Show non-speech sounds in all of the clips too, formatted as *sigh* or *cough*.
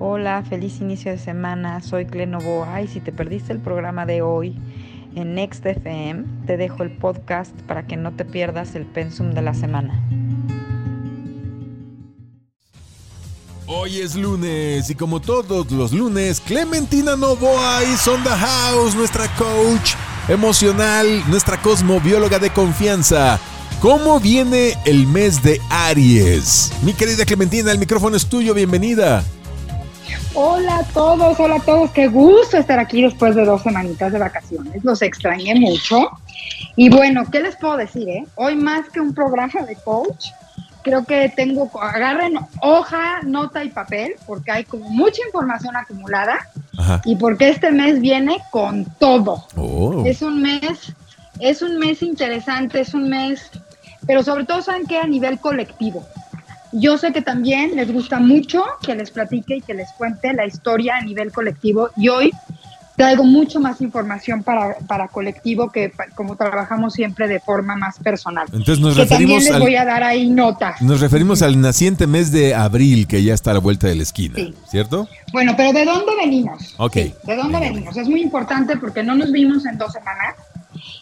Hola, feliz inicio de semana. Soy Clenovoa y si te perdiste el programa de hoy en Next FM, te dejo el podcast para que no te pierdas el pensum de la semana. Hoy es lunes y como todos los lunes, Clementina Novoa y Sonda House, nuestra coach emocional, nuestra cosmobióloga de confianza. ¿Cómo viene el mes de Aries? Mi querida Clementina, el micrófono es tuyo, bienvenida. Hola a todos, hola a todos, qué gusto estar aquí después de dos semanitas de vacaciones, los extrañé mucho. Y bueno, ¿qué les puedo decir? Eh? Hoy más que un programa de coach, creo que tengo, agarren hoja, nota y papel, porque hay como mucha información acumulada y porque este mes viene con todo. Oh. Es un mes, es un mes interesante, es un mes, pero sobre todo saben que a nivel colectivo. Yo sé que también les gusta mucho que les platique y que les cuente la historia a nivel colectivo y hoy traigo mucho más información para, para colectivo que como trabajamos siempre de forma más personal. Entonces nos referimos también les voy a dar ahí notas. Nos referimos al naciente mes de abril que ya está a la vuelta de la esquina, ¿cierto? Bueno, pero ¿de dónde venimos? Ok. ¿De dónde venimos? Es muy importante porque no nos vimos en dos semanas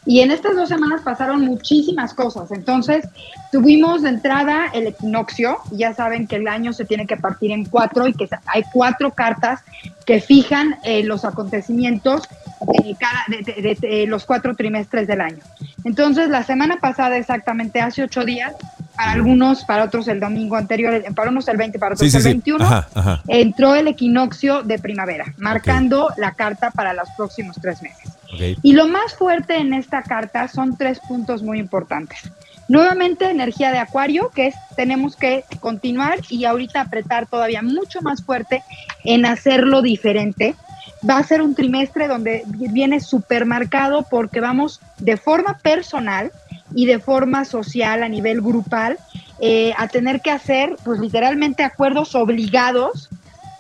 y en estas dos semanas pasaron muchísimas cosas. Entonces, tuvimos de entrada el equinoccio. Ya saben que el año se tiene que partir en cuatro y que hay cuatro cartas que fijan eh, los acontecimientos de, cada, de, los cuatro trimestres del año. Entonces, la semana pasada, exactamente hace ocho días, para algunos, para otros el domingo anterior, para unos el 20, para otros el 21, entró el equinoccio de primavera, marcando la carta para los próximos tres meses. Y lo más fuerte en esta carta son tres puntos muy importantes. Nuevamente energía de acuario, que es tenemos que continuar y ahorita apretar todavía mucho más fuerte en hacerlo diferente. Va a ser un trimestre donde viene supermercado porque vamos de forma personal y de forma social a nivel grupal eh, a tener que hacer pues literalmente acuerdos obligados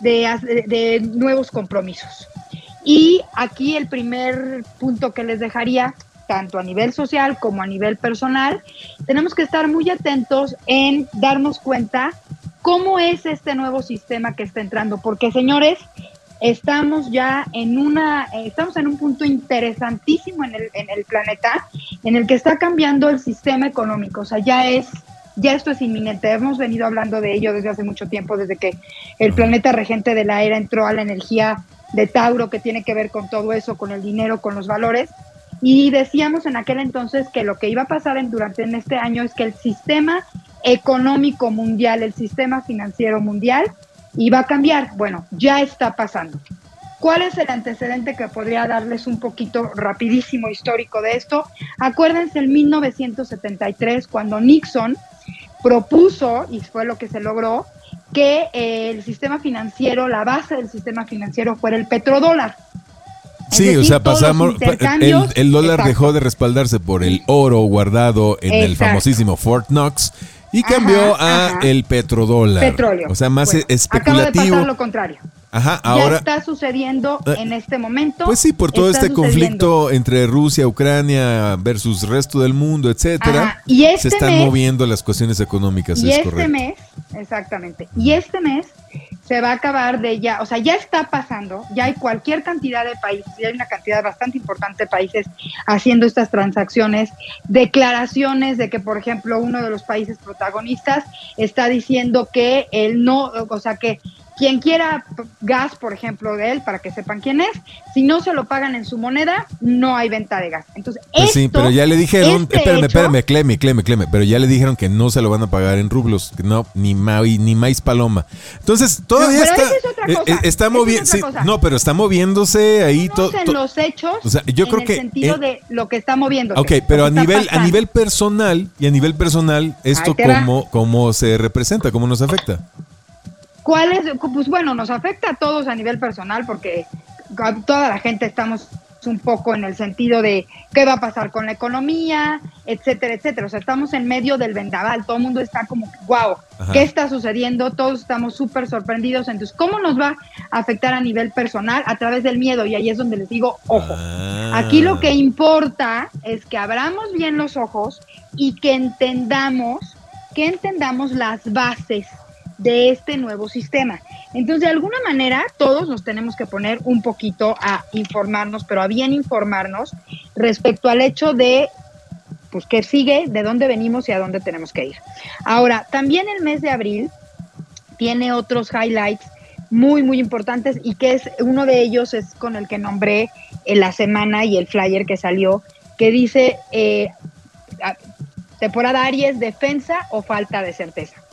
de nuevos compromisos. Y aquí el primer punto que les dejaría, tanto a nivel social como a nivel personal, tenemos que estar muy atentos en darnos cuenta cómo es este nuevo sistema que está entrando, porque señores, estamos ya en una, estamos en un punto interesantísimo en el, en el planeta, en el que está cambiando el sistema económico, o sea, ya es ya esto es inminente. Hemos venido hablando de ello desde hace mucho tiempo, desde que el planeta regente de la era entró a la energía de Tauro que tiene que ver con todo eso, con el dinero, con los valores. Y decíamos en aquel entonces que lo que iba a pasar en, durante en este año es que el sistema económico mundial, el sistema financiero mundial, iba a cambiar. Bueno, ya está pasando. ¿Cuál es el antecedente que podría darles un poquito rapidísimo histórico de esto? Acuérdense en 1973 cuando Nixon propuso, y fue lo que se logró, que eh, el sistema financiero, la base del sistema financiero fuera el petrodólar. Sí, o sea, pasamos, el, dólar dejó de respaldarse por el oro guardado en el famosísimo Fort Knox y cambió a el petrodólar. Petróleo. O sea, más especulativo. Acaba de pasar lo contrario. Ajá, ahora. Ya está sucediendo eh, en este momento. Pues sí, por todo este conflicto entre Rusia, Ucrania versus resto del mundo, etcétera. Y este se están moviendo las cuestiones económicas. Y este mes, exactamente. Y este mes se va a acabar de ya, o sea, ya está pasando, ya hay cualquier cantidad de países, ya hay una cantidad bastante importante de países haciendo estas transacciones, declaraciones de que, por ejemplo, uno de los países protagonistas está diciendo que él no, o sea, que quien quiera gas, por ejemplo, de él, para que sepan quién es, si no se lo pagan en su moneda, no hay venta de gas. Entonces, pues sí, pero ya le dijeron, este espérame, espérame, Cleme, Cleme, Cleme, pero ya le dijeron que no se lo van a pagar en rublos, no, ni maíz, ni maíz paloma. Entonces, todavía está, eh, eh, está moviendo, no, pero está moviéndose ahí todo. en los hechos, o sea, yo creo el que sentido de lo que está moviendo. Ok, pero a nivel, a nivel personal y a nivel personal, esto cómo, cómo se representa, cómo nos afecta. ¿Cuál es? Pues bueno, nos afecta a todos a nivel personal porque toda la gente estamos un poco en el sentido de qué va a pasar con la economía, etcétera, etcétera. O sea, estamos en medio del vendaval, todo el mundo está como, wow, ¿qué está sucediendo? Todos estamos súper sorprendidos. Entonces, ¿cómo nos va a afectar a nivel personal? A través del miedo. Y ahí es donde les digo, ojo, ah. aquí lo que importa es que abramos bien los ojos y que entendamos, que entendamos las bases de este nuevo sistema. Entonces, de alguna manera, todos nos tenemos que poner un poquito a informarnos, pero a bien informarnos respecto al hecho de, pues, qué sigue, de dónde venimos y a dónde tenemos que ir. Ahora, también el mes de abril tiene otros highlights muy, muy importantes y que es uno de ellos es con el que nombré en la semana y el flyer que salió, que dice eh, temporada Aries, defensa o falta de certeza.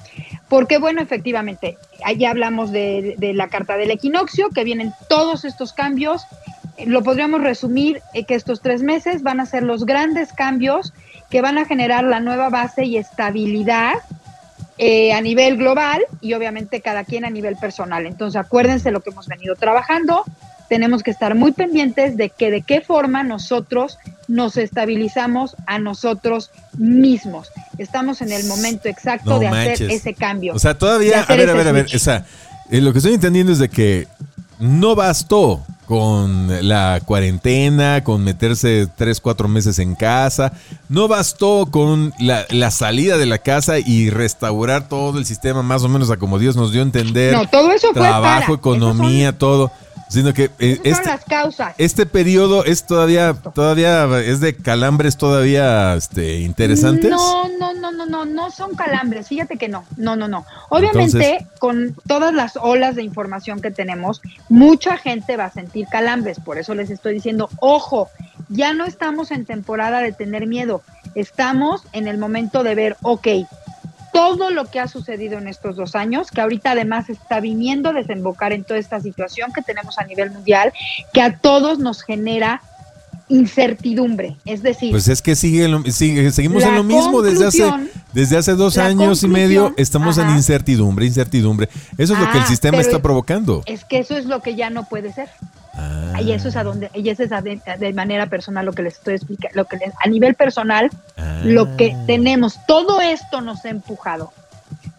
Porque bueno, efectivamente, allá hablamos de, la carta del equinoccio, que vienen todos estos cambios. Lo podríamos resumir eh, que estos tres meses van a ser los grandes cambios que van a generar la nueva base y estabilidad eh, a nivel global y obviamente cada quien a nivel personal. Entonces acuérdense lo que hemos venido trabajando, tenemos que estar muy pendientes de que de qué forma nosotros nos estabilizamos a nosotros mismos. Estamos en el momento exacto de hacer ese cambio. O sea, todavía, a ver, a ver, a ver, o sea, eh, lo que estoy entendiendo es de que no bastó con la cuarentena, con meterse tres, cuatro meses en casa. No bastó con la, salida de la casa y restaurar todo el sistema más o menos a como Dios nos dio a entender. No, todo eso Trabajo, economía, todo. Sino que eh, este, las causas. este periodo es todavía, todavía es de calambres todavía este, interesantes. No, no, no, no, no, no son calambres. Fíjate que no, no, no, no. Obviamente, con todas las olas de información que tenemos, mucha gente va a sentir calambres. Por eso les estoy diciendo, ojo, ya no estamos en temporada de tener miedo. Estamos en el momento de ver, ok, todo lo que ha sucedido en estos dos años, que ahorita además está viniendo a desembocar en toda esta situación que tenemos a nivel mundial, que a todos nos genera incertidumbre, es decir, pues es que sigue, sigue seguimos en lo mismo desde hace desde hace dos años y medio estamos en incertidumbre, incertidumbre. Eso es lo que el ah, sistema está provocando. Es que eso es lo que ya no puede ser. Ah. Y eso es a donde, y eso es de, manera personal lo que les estoy explicando, lo que a nivel personal, lo que ah. tenemos, todo esto nos ha empujado,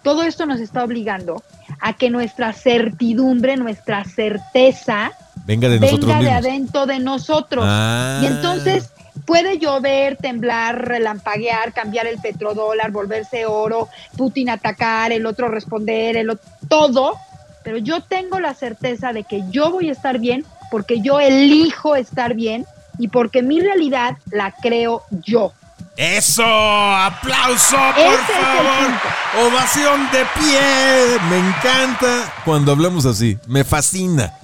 todo esto nos está obligando a que nuestra certidumbre, nuestra certeza, venga de nosotros venga de adentro de nosotros. Ah. Y entonces puede llover, temblar, relampaguear, cambiar el petrodólar, volverse oro, Putin atacar, el otro responder, el otro, todo, pero yo tengo la certeza de que yo voy a estar bien porque yo elijo estar bien y porque mi realidad la creo yo. Eso, aplauso, por favor. Ovación de pie. Me encanta cuando hablamos así. Me fascina.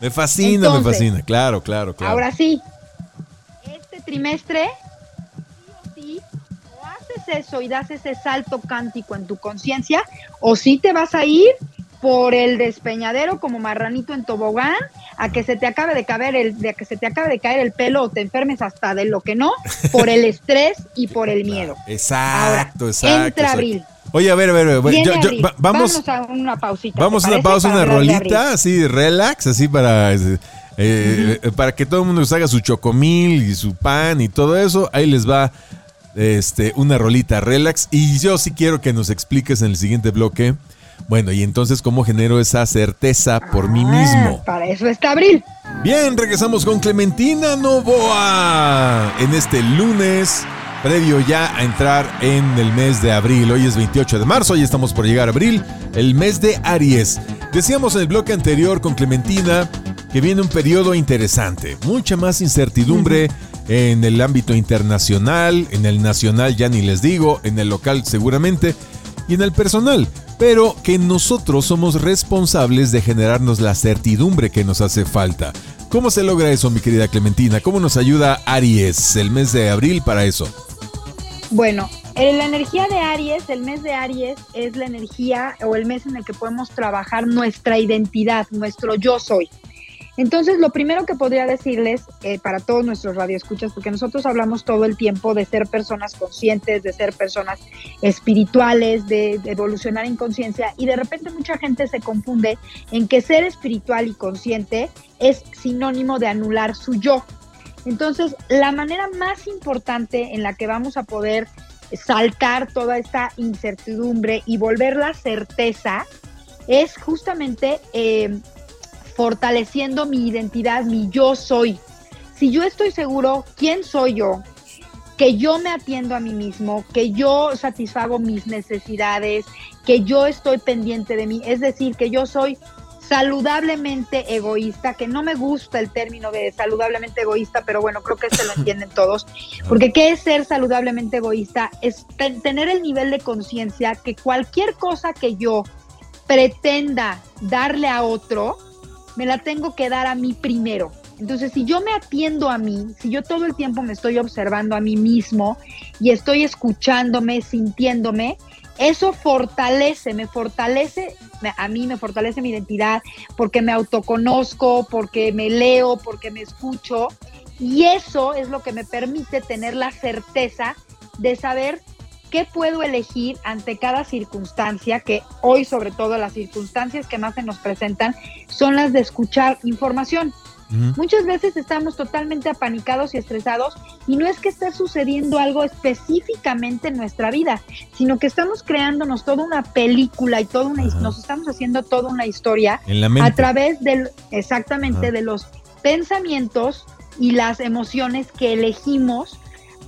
Me fascina, me fascina. Claro, claro, claro. Ahora sí, este trimestre, sí o o haces eso y das ese salto cántico en tu conciencia, o sí te vas a ir por el despeñadero como marranito en tobogán a que se te acabe de caer el de que se te acabe de caer el pelo o te enfermes hasta de lo que no por el estrés y *laughs* por el miedo. Exacto, exacto. Entra abril. Oye, a ver, a ver, a ver vamos, a una pausita. Vamos a una pausa, una rolita, así relax, así para eh, eh, para que todo el mundo haga su chocomil y su pan y todo eso. Ahí les va este una rolita relax y yo sí quiero que nos expliques en el siguiente bloque bueno, y entonces, ¿cómo genero esa certeza por mí mismo? Ah, para eso está Abril. Bien, regresamos con Clementina Novoa en este lunes, previo ya a entrar en el mes de abril. Hoy es 28 de marzo y estamos por llegar a abril, el mes de Aries. Decíamos en el bloque anterior con Clementina que viene un periodo interesante, mucha más incertidumbre en el ámbito internacional, en el nacional ya ni les digo, en el local seguramente, y en el personal pero que nosotros somos responsables de generarnos la certidumbre que nos hace falta. ¿Cómo se logra eso, mi querida Clementina? ¿Cómo nos ayuda Aries el mes de abril para eso? Bueno, la energía de Aries, el mes de Aries es la energía o el mes en el que podemos trabajar nuestra identidad, nuestro yo soy. Entonces, lo primero que podría decirles eh, para todos nuestros radioescuchas, porque nosotros hablamos todo el tiempo de ser personas conscientes, de ser personas espirituales, de, evolucionar en conciencia, y de repente mucha gente se confunde en que ser espiritual y consciente es sinónimo de anular su yo. Entonces, la manera más importante en la que vamos a poder saltar toda esta incertidumbre y volver la certeza es justamente eh, fortaleciendo mi identidad, mi yo soy. Si yo estoy seguro quién soy yo, que yo me atiendo a mí mismo, que yo satisfago mis necesidades, que yo estoy pendiente de mí, es decir, que yo soy saludablemente egoísta, que no me gusta el término de saludablemente egoísta, pero bueno, creo que se lo *laughs* entienden todos, porque ¿qué es ser saludablemente egoísta? Es tener el nivel de conciencia que cualquier cosa que yo pretenda darle a otro, me la tengo que dar a mí primero. Entonces, si yo me atiendo a mí, si yo todo el tiempo me estoy observando a mí mismo y estoy escuchándome, sintiéndome, eso fortalece, me fortalece, a mí me fortalece mi identidad porque me autoconozco, porque me leo, porque me escucho. Y eso es lo que me permite tener la certeza de saber qué puedo elegir ante cada circunstancia, que hoy sobre todo las circunstancias que más se nos presentan son las de escuchar información. Muchas veces estamos totalmente apanicados y estresados y no es que esté sucediendo algo específicamente en nuestra vida, sino que estamos creándonos toda una película y toda una nos estamos haciendo toda una historia a través del exactamente de los pensamientos y las emociones que elegimos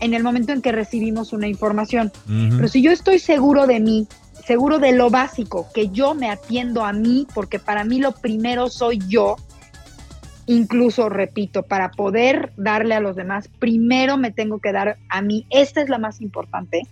en el momento en que recibimos una información. Pero si yo estoy seguro de mí, seguro de lo básico, que yo me atiendo a mí, porque para mí lo primero soy yo, Incluso, repito, para poder darle a los demás, primero me tengo que dar a mí. Esta es la más importante.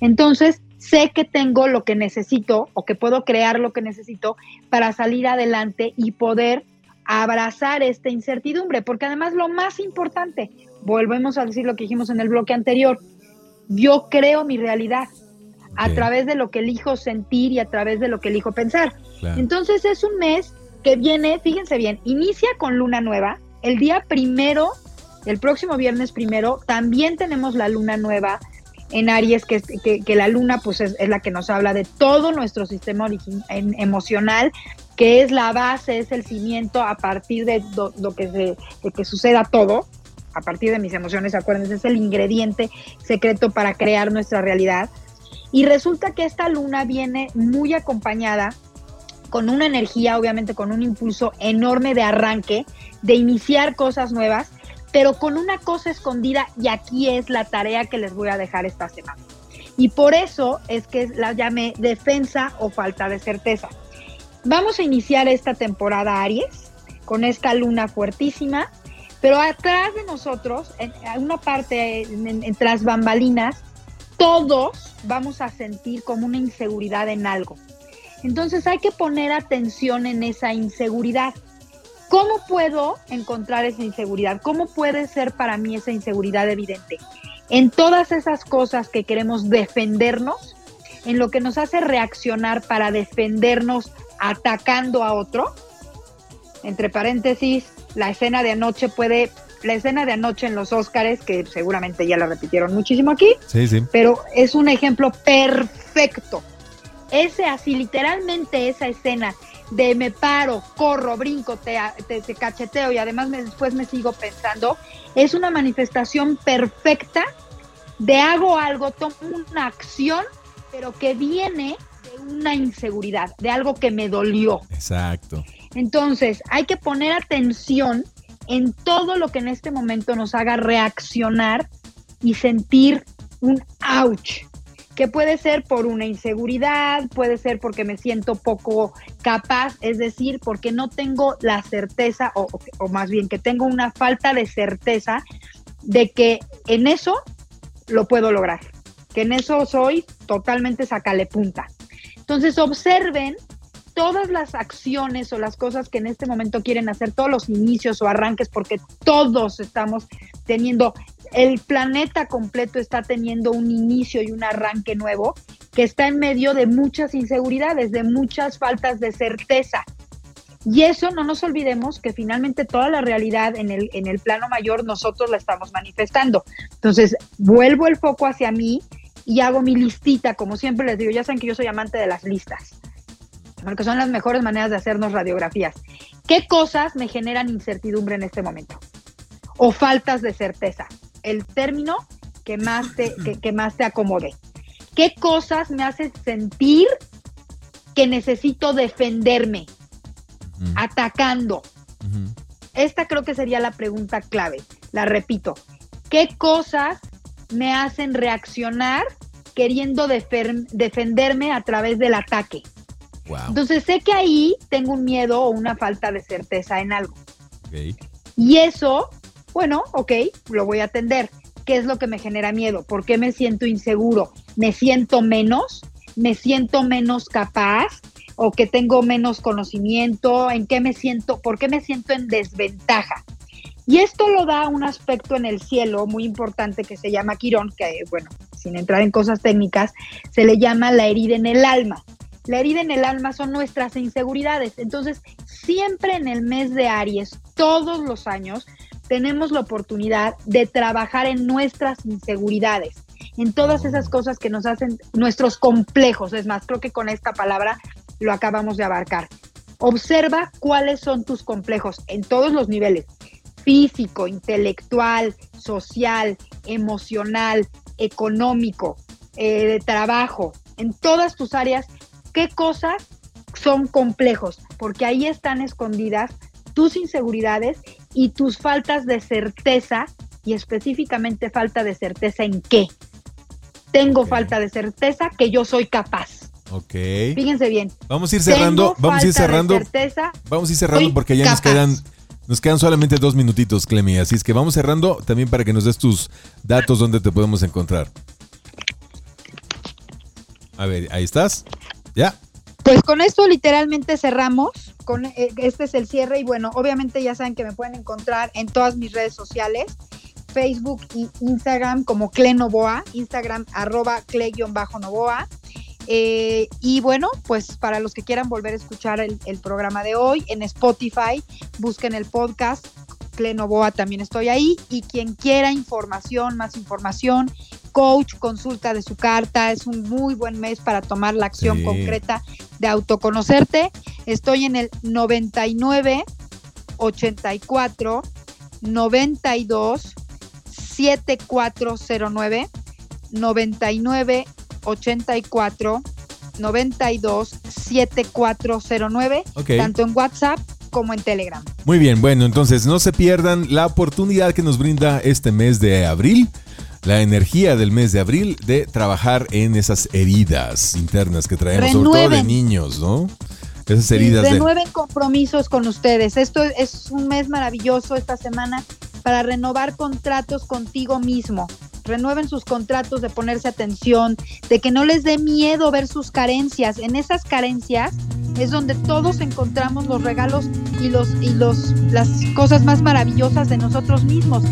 Entonces, sé que tengo lo que necesito o que puedo crear lo que necesito para salir adelante y poder abrazar esta incertidumbre, porque además lo más importante, volvemos a decir lo que dijimos en el bloque anterior, yo creo mi realidad a través de lo que elijo sentir y a través de lo que elijo pensar. Entonces es un mes que viene, fíjense bien, inicia con luna nueva. El día primero, el próximo viernes primero, también tenemos la luna nueva en Aries, que, que, la luna pues es, la que nos habla de todo nuestro sistema emocional, que es la base, es el cimiento a partir de lo, que, se, de que suceda todo, a partir de mis emociones, acuérdense, es el ingrediente secreto para crear nuestra realidad. Y resulta que esta luna viene muy acompañada con una energía, obviamente con un impulso enorme de arranque, de iniciar cosas nuevas, pero con una cosa escondida y aquí es la tarea que les voy a dejar esta semana. Y por eso es que la llamé defensa o falta de certeza. Vamos a iniciar esta temporada Aries con esta luna fuertísima, pero atrás de nosotros, en una parte, en, tras bambalinas, todos vamos a sentir como una inseguridad en algo. Entonces hay que poner atención en esa inseguridad. ¿Cómo puedo encontrar esa inseguridad? ¿Cómo puede ser para mí esa inseguridad evidente? En todas esas cosas que queremos defendernos, en lo que nos hace reaccionar para defendernos atacando a otro. Entre paréntesis, la escena de anoche puede, la escena de anoche en los Óscares, que seguramente ya la repitieron muchísimo aquí, sí, sí. pero es un ejemplo perfecto ese así, literalmente esa escena de me paro, corro, brinco, te, te, cacheteo y además después me sigo pensando, es una manifestación perfecta de hago algo, tomo una acción, pero que viene de una inseguridad, de algo que me dolió. Exacto. Entonces, hay que poner atención en todo lo que en este momento nos haga reaccionar y sentir un ouch, que puede ser por una inseguridad, puede ser porque me siento poco capaz, es decir, porque no tengo la certeza, o, más bien que tengo una falta de certeza de que en eso lo puedo lograr, que en eso soy totalmente sacale punta. Entonces observen todas las acciones o las cosas que en este momento quieren hacer, todos los inicios o arranques, porque todos estamos teniendo el planeta completo está teniendo un inicio y un arranque nuevo que está en medio de muchas inseguridades, de muchas faltas de certeza. Y eso no nos olvidemos que finalmente toda la realidad en el, en el plano mayor nosotros la estamos manifestando. Entonces, vuelvo el foco hacia mí y hago mi listita, como siempre les digo, ya saben que yo soy amante de las listas, porque son las mejores maneras de hacernos radiografías. ¿Qué cosas me generan incertidumbre en este momento? O faltas de certeza el término que más te, que, más te acomode. ¿Qué cosas me hacen sentir que necesito defenderme? Atacando. Esta creo que sería la pregunta clave. La repito. ¿Qué cosas me hacen reaccionar queriendo defenderme a través del ataque. Wow. Entonces sé que ahí tengo un miedo o una falta de certeza en algo. Y eso, bueno, ok, lo voy a atender. ¿Qué es lo que me genera miedo? ¿Por qué me siento inseguro? ¿Me siento menos? ¿Me siento menos capaz? ¿O que tengo menos conocimiento? ¿En qué me siento? ¿Por qué me siento en desventaja? Y esto lo da un aspecto en el cielo muy importante que se llama Quirón, que bueno, sin entrar en cosas técnicas, se le llama la herida en el alma. La herida en el alma son nuestras inseguridades. Entonces, siempre en el mes de Aries, todos los años, tenemos la oportunidad de trabajar en nuestras inseguridades, en todas esas cosas que nos hacen nuestros complejos. Es más, creo que con esta palabra lo acabamos de abarcar. Observa cuáles son tus complejos en todos los niveles, físico, intelectual, social, emocional, económico, eh, de trabajo, en todas tus áreas, qué cosas son complejos, porque ahí están escondidas tus inseguridades y tus faltas de certeza, y específicamente falta de certeza en qué. Tengo falta de certeza que yo soy capaz. Ok. Fíjense bien. Vamos a ir cerrando. Tengo Vamos a ir cerrando. certeza. Vamos a ir cerrando porque ya nos quedan. Nos quedan solamente dos minutitos, Clemi. Así es que vamos cerrando también para que nos des tus datos donde te podemos encontrar. A ver, ahí estás. ¿Ya? Pues con esto literalmente cerramos. Eh, este es el cierre y bueno, obviamente ya saben que me pueden encontrar en todas mis redes sociales, Facebook y Instagram como Cle Novoa, Instagram arroba Cle-Novoa. Eh, y bueno, pues para los que quieran volver a escuchar el programa de hoy en Spotify, busquen el podcast. Cle Novoa también estoy ahí. Y quien quiera información, más información, coach, consulta de su carta, es un muy buen mes para tomar la acción Sí. concreta de autoconocerte. Estoy en el 99 84 92 7409 99 84 92 7409 Ok. tanto en WhatsApp como en Telegram. Muy bien, bueno, entonces no se pierdan la oportunidad que nos brinda este mes de abril, la energía del mes de abril de trabajar en esas heridas internas que traemos, sobre todo de Renueven. niños, ¿no? Esas heridas de... renueven compromisos con ustedes. Esto es un mes maravilloso esta semana para renovar contratos contigo mismo. Renueven sus contratos de ponerse atención, de que no les dé miedo ver sus carencias. En esas carencias es donde todos encontramos los regalos y los y los las cosas más maravillosas de nosotros mismos.